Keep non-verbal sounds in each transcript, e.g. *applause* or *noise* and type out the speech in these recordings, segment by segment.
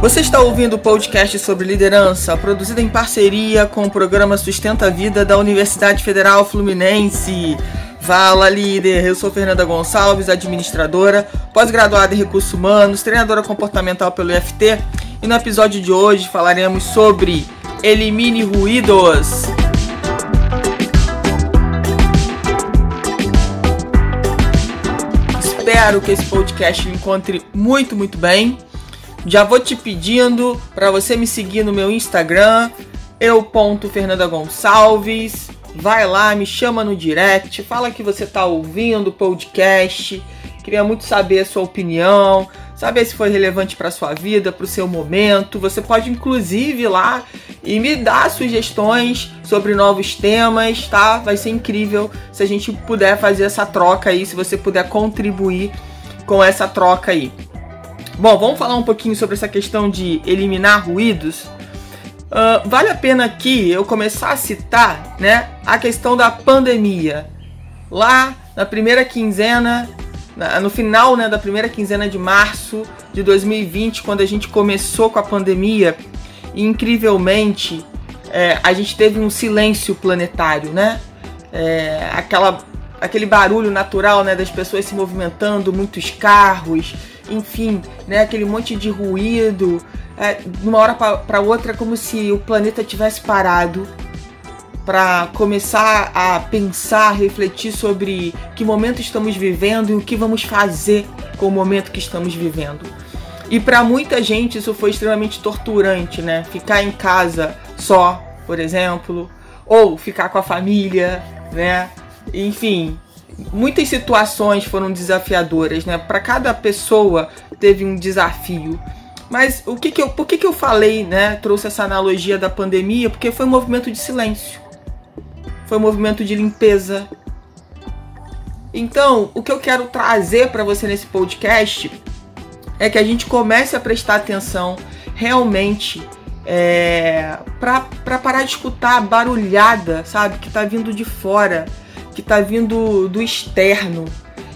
Você está ouvindo o podcast sobre liderança, produzido em parceria com o programa Sustenta a Vida da Universidade Federal Fluminense. Fala líder, eu sou Fernanda Gonçalves, administradora, pós-graduada em recursos humanos, treinadora comportamental pelo IFT, e no episódio de hoje falaremos sobre elimine ruídos. Espero que esse podcast encontre muito, muito bem. Já vou te pedindo para você me seguir no meu Instagram, eu.fernandagonçalves. Vai lá, me chama no direct, fala que você está ouvindo o podcast. Queria muito saber a sua opinião, saber se foi relevante para sua vida, para o seu momento. Você pode inclusive ir lá e me dar sugestões sobre novos temas, tá? Vai ser incrível se a gente puder fazer essa troca aí, se você puder contribuir com essa troca aí. Bom, vamos falar um pouquinho sobre essa questão de eliminar ruídos. Uh, vale a pena aqui eu começar a citar né, a questão da pandemia. Lá na primeira quinzena, no final né, da primeira quinzena de março de 2020, quando a gente começou com a pandemia, incrivelmente é, a gente teve um silêncio planetário, né? É, aquela, aquele barulho natural né, das pessoas se movimentando, muitos carros, enfim, né, aquele monte de ruído, é, de uma hora para outra, como se o planeta tivesse parado para começar a pensar, refletir sobre que momento estamos vivendo e o que vamos fazer com o momento que estamos vivendo. E para muita gente isso foi extremamente torturante, né? Ficar em casa só, por exemplo, ou ficar com a família, né? Enfim, muitas situações foram desafiadoras, né? Para cada pessoa teve um desafio. Mas o que que eu, por que, que eu falei, né? Trouxe essa analogia da pandemia? Porque foi um movimento de silêncio. Foi um movimento de limpeza. Então, o que eu quero trazer para você nesse podcast é que a gente comece a prestar atenção realmente é, para parar de escutar a barulhada, sabe? Que tá vindo de fora que está vindo do externo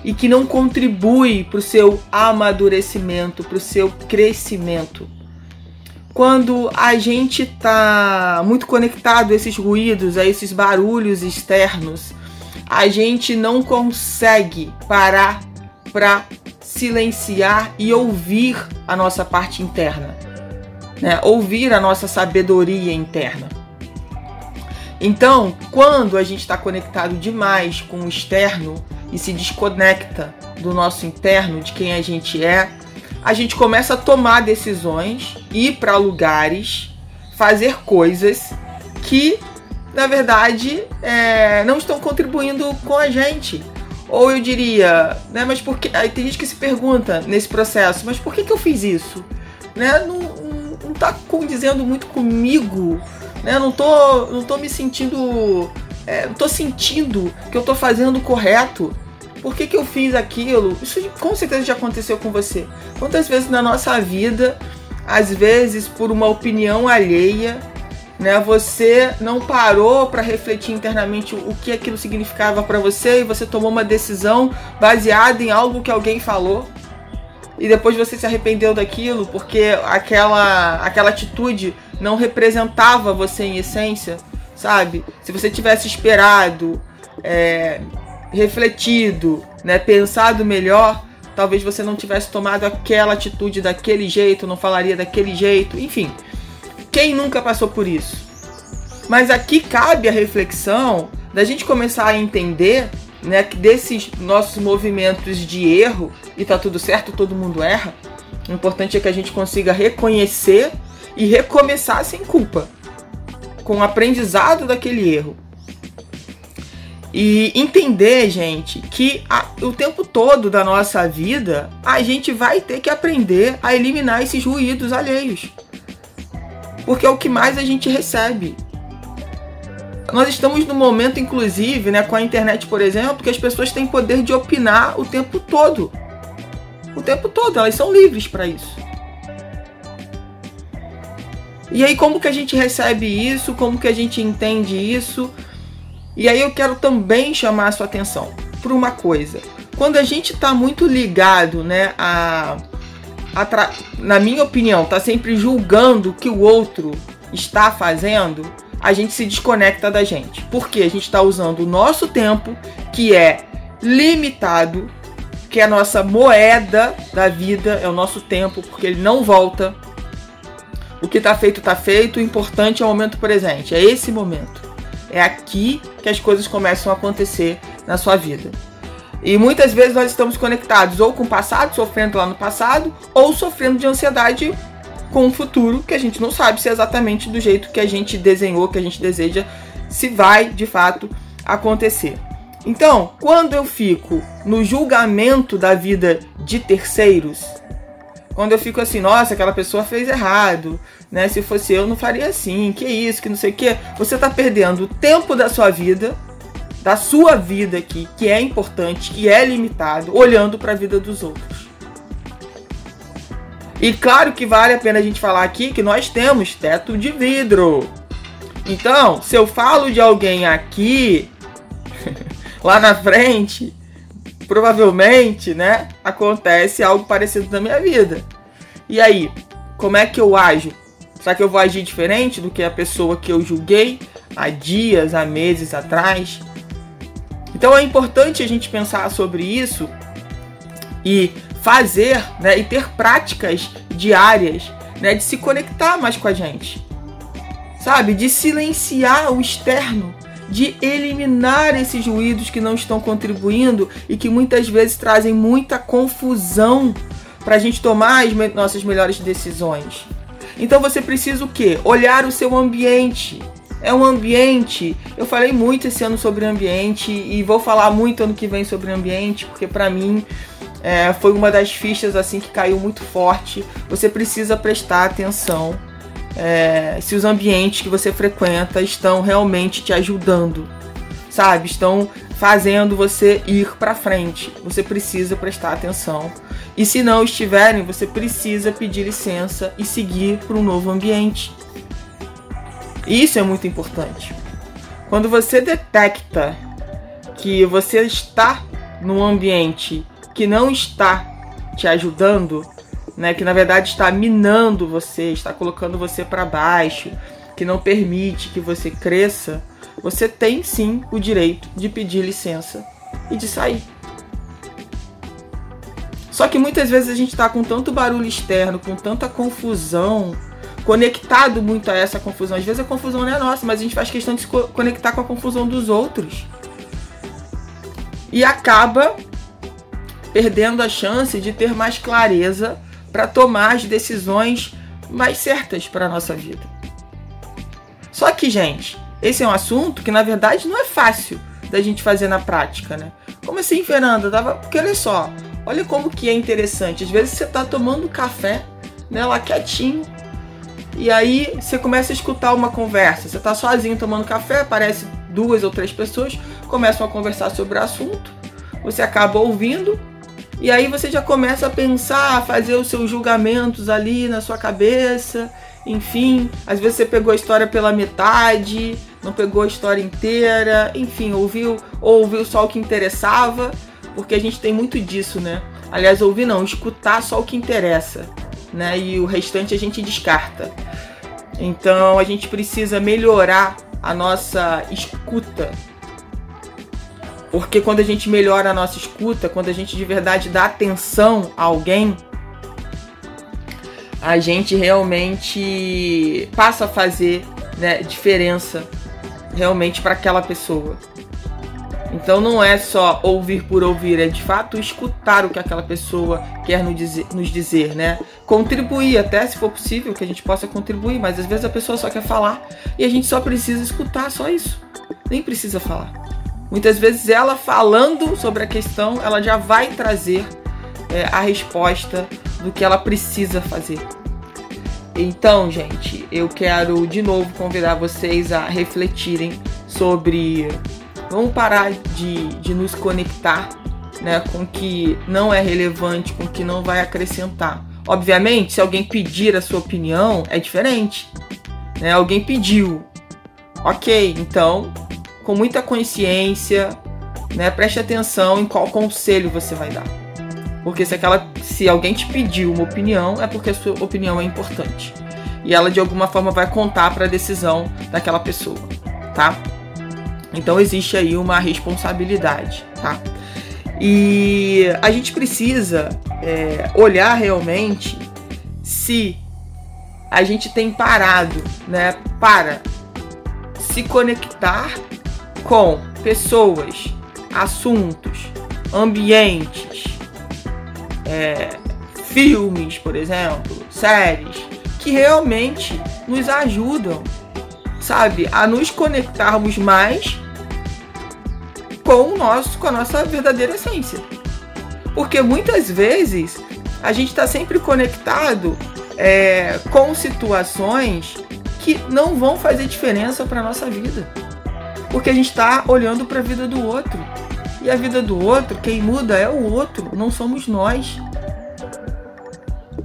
e que não contribui para o seu amadurecimento, para o seu crescimento. Quando a gente está muito conectado a esses ruídos, a esses barulhos externos, a gente não consegue parar para silenciar e ouvir a nossa parte interna, né? ouvir a nossa sabedoria interna. Então, quando a gente está conectado demais com o externo e se desconecta do nosso interno, de quem a gente é, a gente começa a tomar decisões, ir para lugares, fazer coisas que, na verdade, é, não estão contribuindo com a gente. Ou eu diria, né, mas por que. Aí tem gente que se pergunta nesse processo, mas por que, que eu fiz isso? Né, não, não, não tá condizendo muito comigo né? Não tô, não tô me sentindo. É, não tô sentindo que eu tô fazendo correto. Por que, que eu fiz aquilo? Isso com certeza já aconteceu com você. Quantas vezes na nossa vida, às vezes por uma opinião alheia, né, você não parou para refletir internamente o que aquilo significava para você e você tomou uma decisão baseada em algo que alguém falou e depois você se arrependeu daquilo porque aquela aquela atitude não representava você em essência, sabe? Se você tivesse esperado, é, refletido, né, pensado melhor, talvez você não tivesse tomado aquela atitude daquele jeito, não falaria daquele jeito, enfim. Quem nunca passou por isso? Mas aqui cabe a reflexão da gente começar a entender né, que desses nossos movimentos de erro, e tá tudo certo, todo mundo erra, o importante é que a gente consiga reconhecer e recomeçar sem culpa, com o aprendizado daquele erro. E entender, gente, que a, o tempo todo da nossa vida a gente vai ter que aprender a eliminar esses ruídos alheios. Porque é o que mais a gente recebe. Nós estamos no momento, inclusive, né, com a internet, por exemplo, que as pessoas têm poder de opinar o tempo todo. O tempo todo, elas são livres para isso. E aí como que a gente recebe isso? Como que a gente entende isso? E aí eu quero também chamar a sua atenção para uma coisa. Quando a gente está muito ligado, né, a na minha opinião, tá sempre julgando o que o outro está fazendo, a gente se desconecta da gente. Porque a gente está usando o nosso tempo, que é limitado, que é a nossa moeda da vida, é o nosso tempo, porque ele não volta. O que está feito, está feito. O importante é o momento presente, é esse momento. É aqui que as coisas começam a acontecer na sua vida. E muitas vezes nós estamos conectados ou com o passado, sofrendo lá no passado, ou sofrendo de ansiedade com o futuro, que a gente não sabe se é exatamente do jeito que a gente desenhou, que a gente deseja, se vai de fato acontecer. Então, quando eu fico no julgamento da vida de terceiros, quando eu fico assim, nossa, aquela pessoa fez errado, né? Se fosse eu, não faria assim, que isso, que não sei o que. Você está perdendo o tempo da sua vida da sua vida aqui, que é importante, que é limitado, olhando para a vida dos outros. E claro que vale a pena a gente falar aqui que nós temos teto de vidro. Então, se eu falo de alguém aqui, *laughs* lá na frente, provavelmente, né, acontece algo parecido na minha vida. E aí, como é que eu ajo? Será que eu vou agir diferente do que a pessoa que eu julguei há dias, há meses atrás? Então é importante a gente pensar sobre isso e fazer né, e ter práticas diárias né, de se conectar mais com a gente. Sabe? De silenciar o externo, de eliminar esses ruídos que não estão contribuindo e que muitas vezes trazem muita confusão para a gente tomar as me nossas melhores decisões. Então você precisa o quê? Olhar o seu ambiente, é um ambiente. Eu falei muito esse ano sobre ambiente e vou falar muito ano que vem sobre ambiente, porque para mim é, foi uma das fichas assim que caiu muito forte. Você precisa prestar atenção é, se os ambientes que você frequenta estão realmente te ajudando, sabe? Estão fazendo você ir para frente. Você precisa prestar atenção. E se não estiverem, você precisa pedir licença e seguir para um novo ambiente. Isso é muito importante. Quando você detecta que você está num ambiente que não está te ajudando, né, que na verdade está minando você, está colocando você para baixo, que não permite que você cresça, você tem sim o direito de pedir licença e de sair. Só que muitas vezes a gente está com tanto barulho externo, com tanta confusão, conectado muito a essa confusão. Às vezes a confusão não é nossa, mas a gente faz questão de se conectar com a confusão dos outros. E acaba perdendo a chance de ter mais clareza para tomar as decisões mais certas para a nossa vida. Só que, gente, esse é um assunto que na verdade não é fácil da gente fazer na prática, né? Como assim, Fernanda? Dava... Porque olha só, olha como que é interessante. Às vezes você está tomando café, né, lá quietinho, e aí você começa a escutar uma conversa. Você está sozinho tomando café, aparece duas ou três pessoas, começam a conversar sobre o assunto. Você acaba ouvindo e aí você já começa a pensar, a fazer os seus julgamentos ali na sua cabeça. Enfim, às vezes você pegou a história pela metade, não pegou a história inteira, enfim, ouviu ou ouviu só o que interessava, porque a gente tem muito disso, né? Aliás, ouvir não, escutar só o que interessa né? E o restante a gente descarta. Então a gente precisa melhorar a nossa escuta. Porque quando a gente melhora a nossa escuta, quando a gente de verdade dá atenção a alguém, a gente realmente passa a fazer né, diferença realmente para aquela pessoa. Então não é só ouvir por ouvir, é de fato escutar o que aquela pessoa quer nos dizer, nos dizer, né? Contribuir até se for possível que a gente possa contribuir, mas às vezes a pessoa só quer falar e a gente só precisa escutar, só isso. Nem precisa falar. Muitas vezes ela falando sobre a questão, ela já vai trazer é, a resposta do que ela precisa fazer. Então, gente, eu quero de novo convidar vocês a refletirem sobre Vamos parar de, de nos conectar né, com o que não é relevante, com o que não vai acrescentar. Obviamente, se alguém pedir a sua opinião, é diferente. Né? Alguém pediu. Ok, então, com muita consciência, né, preste atenção em qual conselho você vai dar. Porque se, aquela, se alguém te pediu uma opinião, é porque a sua opinião é importante. E ela de alguma forma vai contar para a decisão daquela pessoa, tá? Então existe aí uma responsabilidade, tá? E a gente precisa é, olhar realmente se a gente tem parado, né, para se conectar com pessoas, assuntos, ambientes, é, filmes, por exemplo, séries, que realmente nos ajudam, sabe, a nos conectarmos mais com o nosso, com a nossa verdadeira essência. Porque muitas vezes a gente está sempre conectado é, com situações que não vão fazer diferença para nossa vida, porque a gente está olhando para a vida do outro e a vida do outro, quem muda é o outro, não somos nós.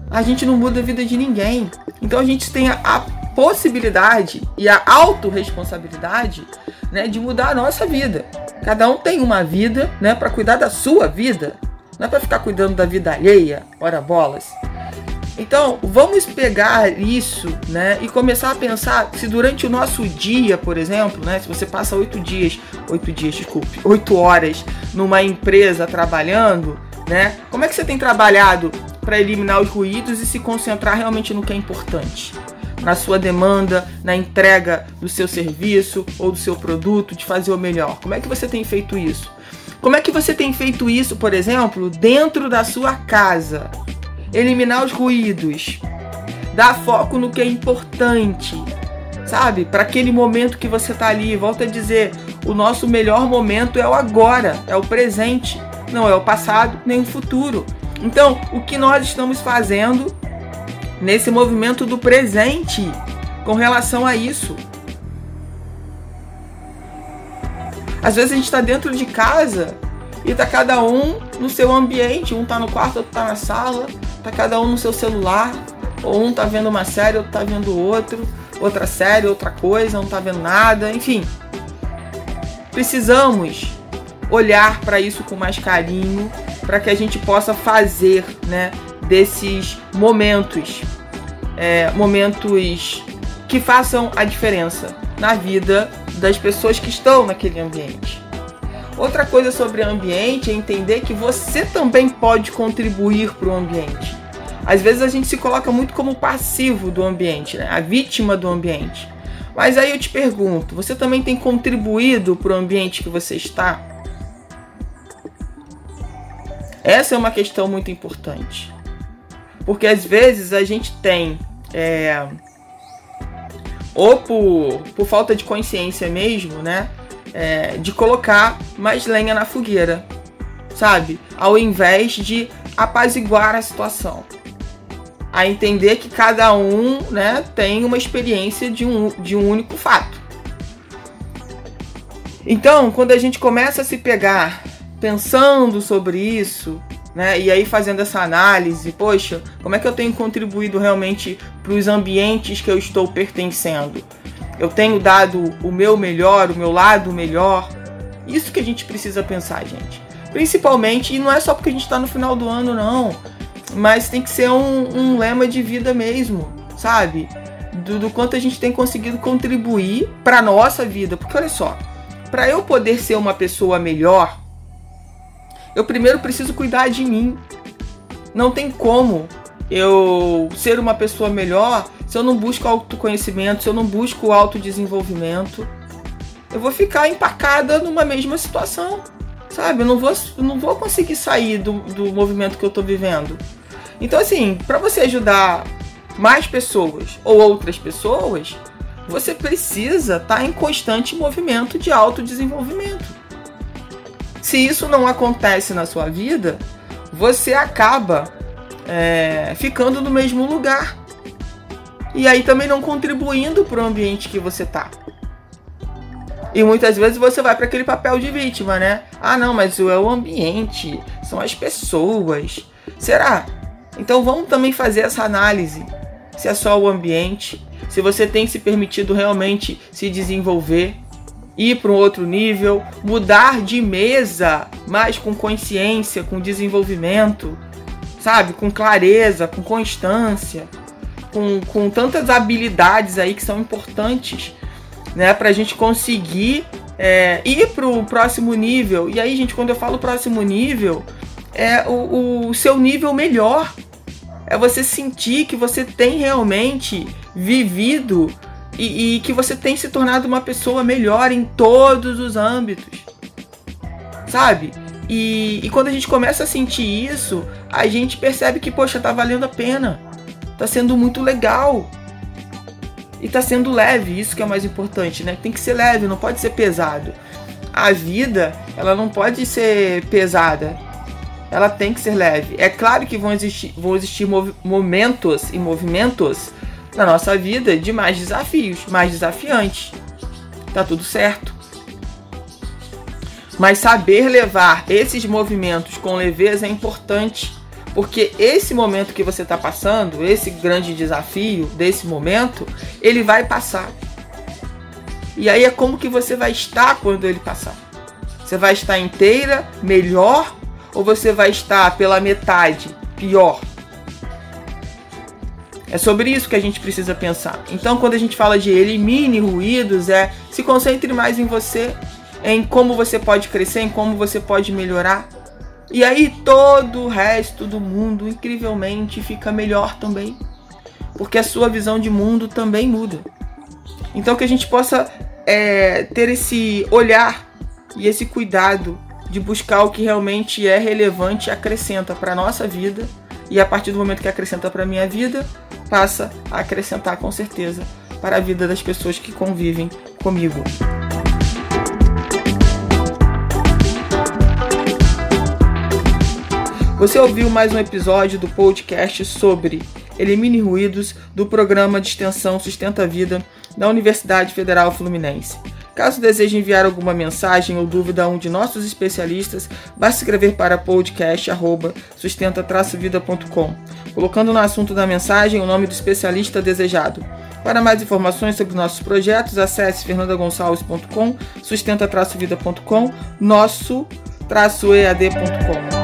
A gente não muda a vida de ninguém. Então a gente tem a, possibilidade e a autorresponsabilidade né, de mudar a nossa vida. Cada um tem uma vida né, para cuidar da sua vida. Não é para ficar cuidando da vida alheia, ora bolas. Então, vamos pegar isso, né, e começar a pensar se durante o nosso dia, por exemplo, né, se você passa oito dias, oito dias, desculpe, oito horas numa empresa trabalhando, né, como é que você tem trabalhado para eliminar os ruídos e se concentrar realmente no que é importante? Na sua demanda, na entrega do seu serviço ou do seu produto, de fazer o melhor. Como é que você tem feito isso? Como é que você tem feito isso, por exemplo, dentro da sua casa? Eliminar os ruídos, dar foco no que é importante, sabe? Para aquele momento que você tá ali. Volta a dizer, o nosso melhor momento é o agora, é o presente, não é o passado nem o futuro. Então, o que nós estamos fazendo nesse movimento do presente com relação a isso? Às vezes a gente está dentro de casa e tá cada um no seu ambiente, um tá no quarto, outro tá na sala, Tá cada um no seu celular, ou um tá vendo uma série, outro tá vendo outro, outra série, outra coisa, não tá vendo nada, enfim. Precisamos olhar para isso com mais carinho, para que a gente possa fazer, né, desses momentos, é, momentos que façam a diferença na vida das pessoas que estão naquele ambiente. Outra coisa sobre ambiente é entender que você também pode contribuir para o ambiente. Às vezes a gente se coloca muito como passivo do ambiente, né? a vítima do ambiente. Mas aí eu te pergunto, você também tem contribuído para o ambiente que você está? Essa é uma questão muito importante. Porque às vezes a gente tem, é, ou por, por falta de consciência mesmo, né? É, de colocar mais lenha na fogueira, sabe? Ao invés de apaziguar a situação. A entender que cada um né, tem uma experiência de um, de um único fato. Então, quando a gente começa a se pegar pensando sobre isso, né, e aí fazendo essa análise, poxa, como é que eu tenho contribuído realmente para os ambientes que eu estou pertencendo? Eu tenho dado o meu melhor, o meu lado melhor. Isso que a gente precisa pensar, gente. Principalmente, e não é só porque a gente está no final do ano, não. Mas tem que ser um, um lema de vida mesmo, sabe? Do, do, quanto a gente tem conseguido contribuir para nossa vida. Porque olha só, para eu poder ser uma pessoa melhor, eu primeiro preciso cuidar de mim. Não tem como eu ser uma pessoa melhor se eu não busco autoconhecimento, se eu não busco autodesenvolvimento, eu vou ficar empacada numa mesma situação, sabe? Eu não vou, não vou conseguir sair do, do movimento que eu tô vivendo. Então, assim, para você ajudar mais pessoas ou outras pessoas, você precisa estar tá em constante movimento de autodesenvolvimento. Se isso não acontece na sua vida, você acaba é, ficando no mesmo lugar e aí também não contribuindo para o ambiente que você tá. E muitas vezes você vai para aquele papel de vítima, né? Ah, não, mas é o ambiente, são as pessoas. Será? Então vamos também fazer essa análise. Se é só o ambiente, se você tem se permitido realmente se desenvolver, ir para um outro nível, mudar de mesa, mas com consciência, com desenvolvimento, sabe? Com clareza, com constância, com, com tantas habilidades aí que são importantes, né? Pra gente conseguir é, ir pro próximo nível. E aí, gente, quando eu falo próximo nível, é o, o seu nível melhor. É você sentir que você tem realmente vivido e, e, que você tem se tornado uma pessoa melhor em todos os âmbitos. Sabe? E, e, quando a gente começa a sentir isso, a gente percebe que, poxa, tá valendo a pena. Tá sendo muito legal. E tá sendo leve, isso que é o mais importante, né? Tem que ser leve, não pode ser pesado. A vida, ela não pode ser pesada. Ela tem que ser leve. É claro que vão existir, vão existir momentos e movimentos na nossa vida de mais desafios, mais desafiantes. Tá tudo certo. Mas saber levar esses movimentos com leveza é importante, porque esse momento que você está passando, esse grande desafio desse momento, ele vai passar. E aí é como que você vai estar quando ele passar. Você vai estar inteira, melhor, ou você vai estar pela metade, pior? É sobre isso que a gente precisa pensar. Então, quando a gente fala de elimine ruídos, é se concentre mais em você, em como você pode crescer, em como você pode melhorar. E aí todo o resto do mundo incrivelmente fica melhor também. Porque a sua visão de mundo também muda. Então que a gente possa é, ter esse olhar e esse cuidado de buscar o que realmente é relevante acrescenta para a nossa vida. E a partir do momento que acrescenta para minha vida, passa a acrescentar com certeza para a vida das pessoas que convivem comigo. Você ouviu mais um episódio do podcast sobre Elimine Ruídos do programa de extensão Sustenta a Vida da Universidade Federal Fluminense. Caso deseje enviar alguma mensagem ou dúvida a um de nossos especialistas, basta escrever para podcast@sustenta-vida.com, colocando no assunto da mensagem o nome do especialista desejado. Para mais informações sobre nossos projetos, acesse fernandagonçalves.com, sustenta-vida.com, nosso-ead.com.